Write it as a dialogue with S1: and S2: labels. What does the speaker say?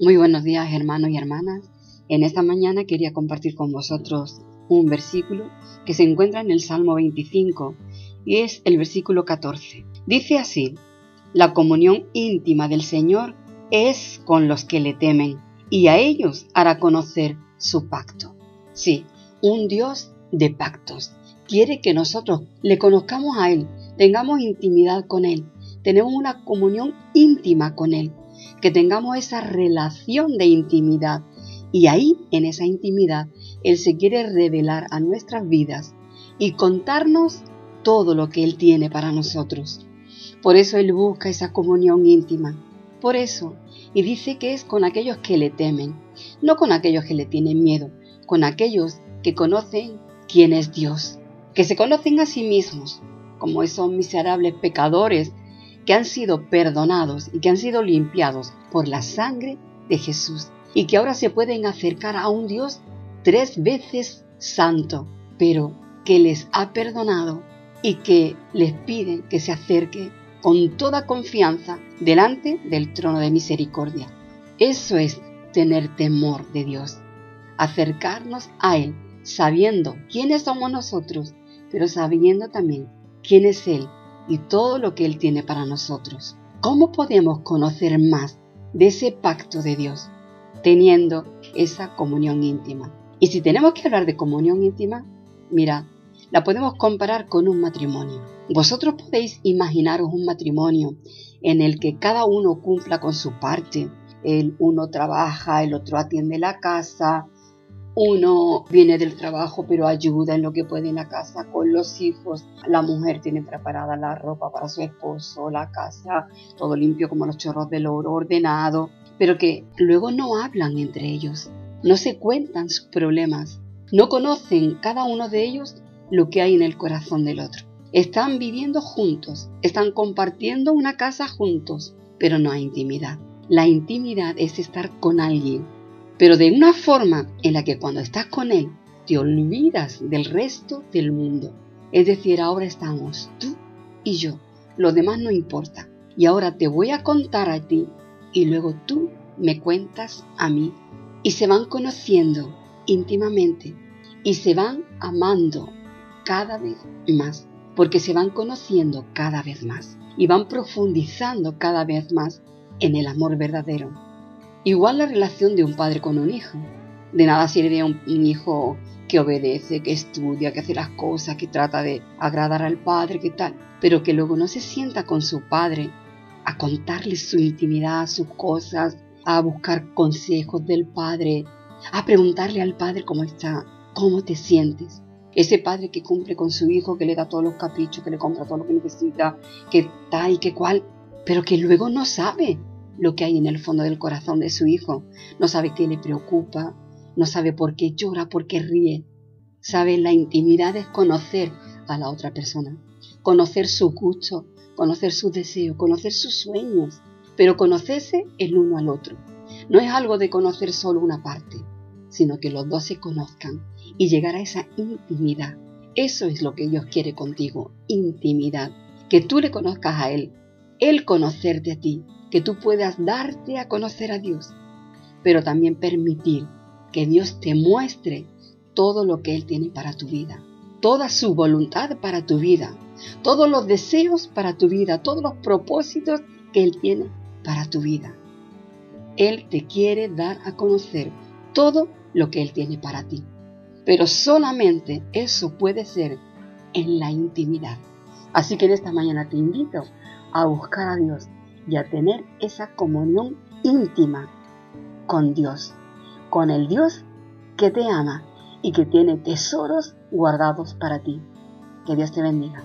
S1: Muy buenos días hermanos y hermanas. En esta mañana quería compartir con vosotros un versículo que se encuentra en el Salmo 25 y es el versículo 14. Dice así, la comunión íntima del Señor es con los que le temen y a ellos hará conocer su pacto. Sí, un Dios de pactos. Quiere que nosotros le conozcamos a Él, tengamos intimidad con Él, tenemos una comunión íntima con Él que tengamos esa relación de intimidad. Y ahí, en esa intimidad, Él se quiere revelar a nuestras vidas y contarnos todo lo que Él tiene para nosotros. Por eso Él busca esa comunión íntima. Por eso, y dice que es con aquellos que le temen, no con aquellos que le tienen miedo, con aquellos que conocen quién es Dios, que se conocen a sí mismos, como esos miserables pecadores que han sido perdonados y que han sido limpiados por la sangre de Jesús y que ahora se pueden acercar a un Dios tres veces santo, pero que les ha perdonado y que les piden que se acerque con toda confianza delante del trono de misericordia. Eso es tener temor de Dios, acercarnos a Él sabiendo quiénes somos nosotros, pero sabiendo también quién es Él y todo lo que Él tiene para nosotros. ¿Cómo podemos conocer más de ese pacto de Dios? Teniendo esa comunión íntima. Y si tenemos que hablar de comunión íntima, mira, la podemos comparar con un matrimonio. Vosotros podéis imaginaros un matrimonio en el que cada uno cumpla con su parte. El uno trabaja, el otro atiende la casa, uno viene del trabajo pero ayuda en lo que puede en la casa con los hijos. La mujer tiene preparada la ropa para su esposo, la casa, todo limpio como los chorros del oro, ordenado, pero que luego no hablan entre ellos, no se cuentan sus problemas, no conocen cada uno de ellos lo que hay en el corazón del otro. Están viviendo juntos, están compartiendo una casa juntos, pero no hay intimidad. La intimidad es estar con alguien pero de una forma en la que cuando estás con Él te olvidas del resto del mundo. Es decir, ahora estamos tú y yo, lo demás no importa. Y ahora te voy a contar a ti y luego tú me cuentas a mí. Y se van conociendo íntimamente y se van amando cada vez más, porque se van conociendo cada vez más y van profundizando cada vez más en el amor verdadero. Igual la relación de un padre con un hijo. De nada sirve un, hijo que obedece, que estudia, que hace las cosas, que trata de agradar al padre, que tal, pero que luego no se sienta con su padre a contarle su intimidad, sus cosas, a buscar consejos del padre, a preguntarle al padre cómo está, cómo te sientes. Ese padre que cumple con su hijo, que le da todos los caprichos, que le compra todo lo que necesita, que tal y que cual, pero que luego no sabe lo que hay en el fondo del corazón de su hijo. No sabe qué le preocupa, no sabe por qué llora, por qué ríe. Sabe la intimidad es conocer a la otra persona, conocer su gusto, conocer sus deseos, conocer sus sueños, pero conocerse el uno al otro. No es algo de conocer solo una parte, sino que los dos se conozcan y llegar a esa intimidad. Eso es lo que Dios quiere contigo, intimidad. Que tú le conozcas a Él, Él conocerte a ti, que tú puedas darte a conocer a Dios, pero también permitir que Dios te muestre todo lo que Él tiene para tu vida, toda su voluntad para tu vida, todos los deseos para tu vida, todos los propósitos que Él tiene para tu vida. Él te quiere dar a conocer todo lo que Él tiene para ti. Pero solamente eso puede ser en la intimidad. Así que en esta mañana te invito a buscar a Dios y a tener esa comunión íntima con Dios, con el Dios que te ama y que tiene tesoros guardados para ti. Que Dios te bendiga.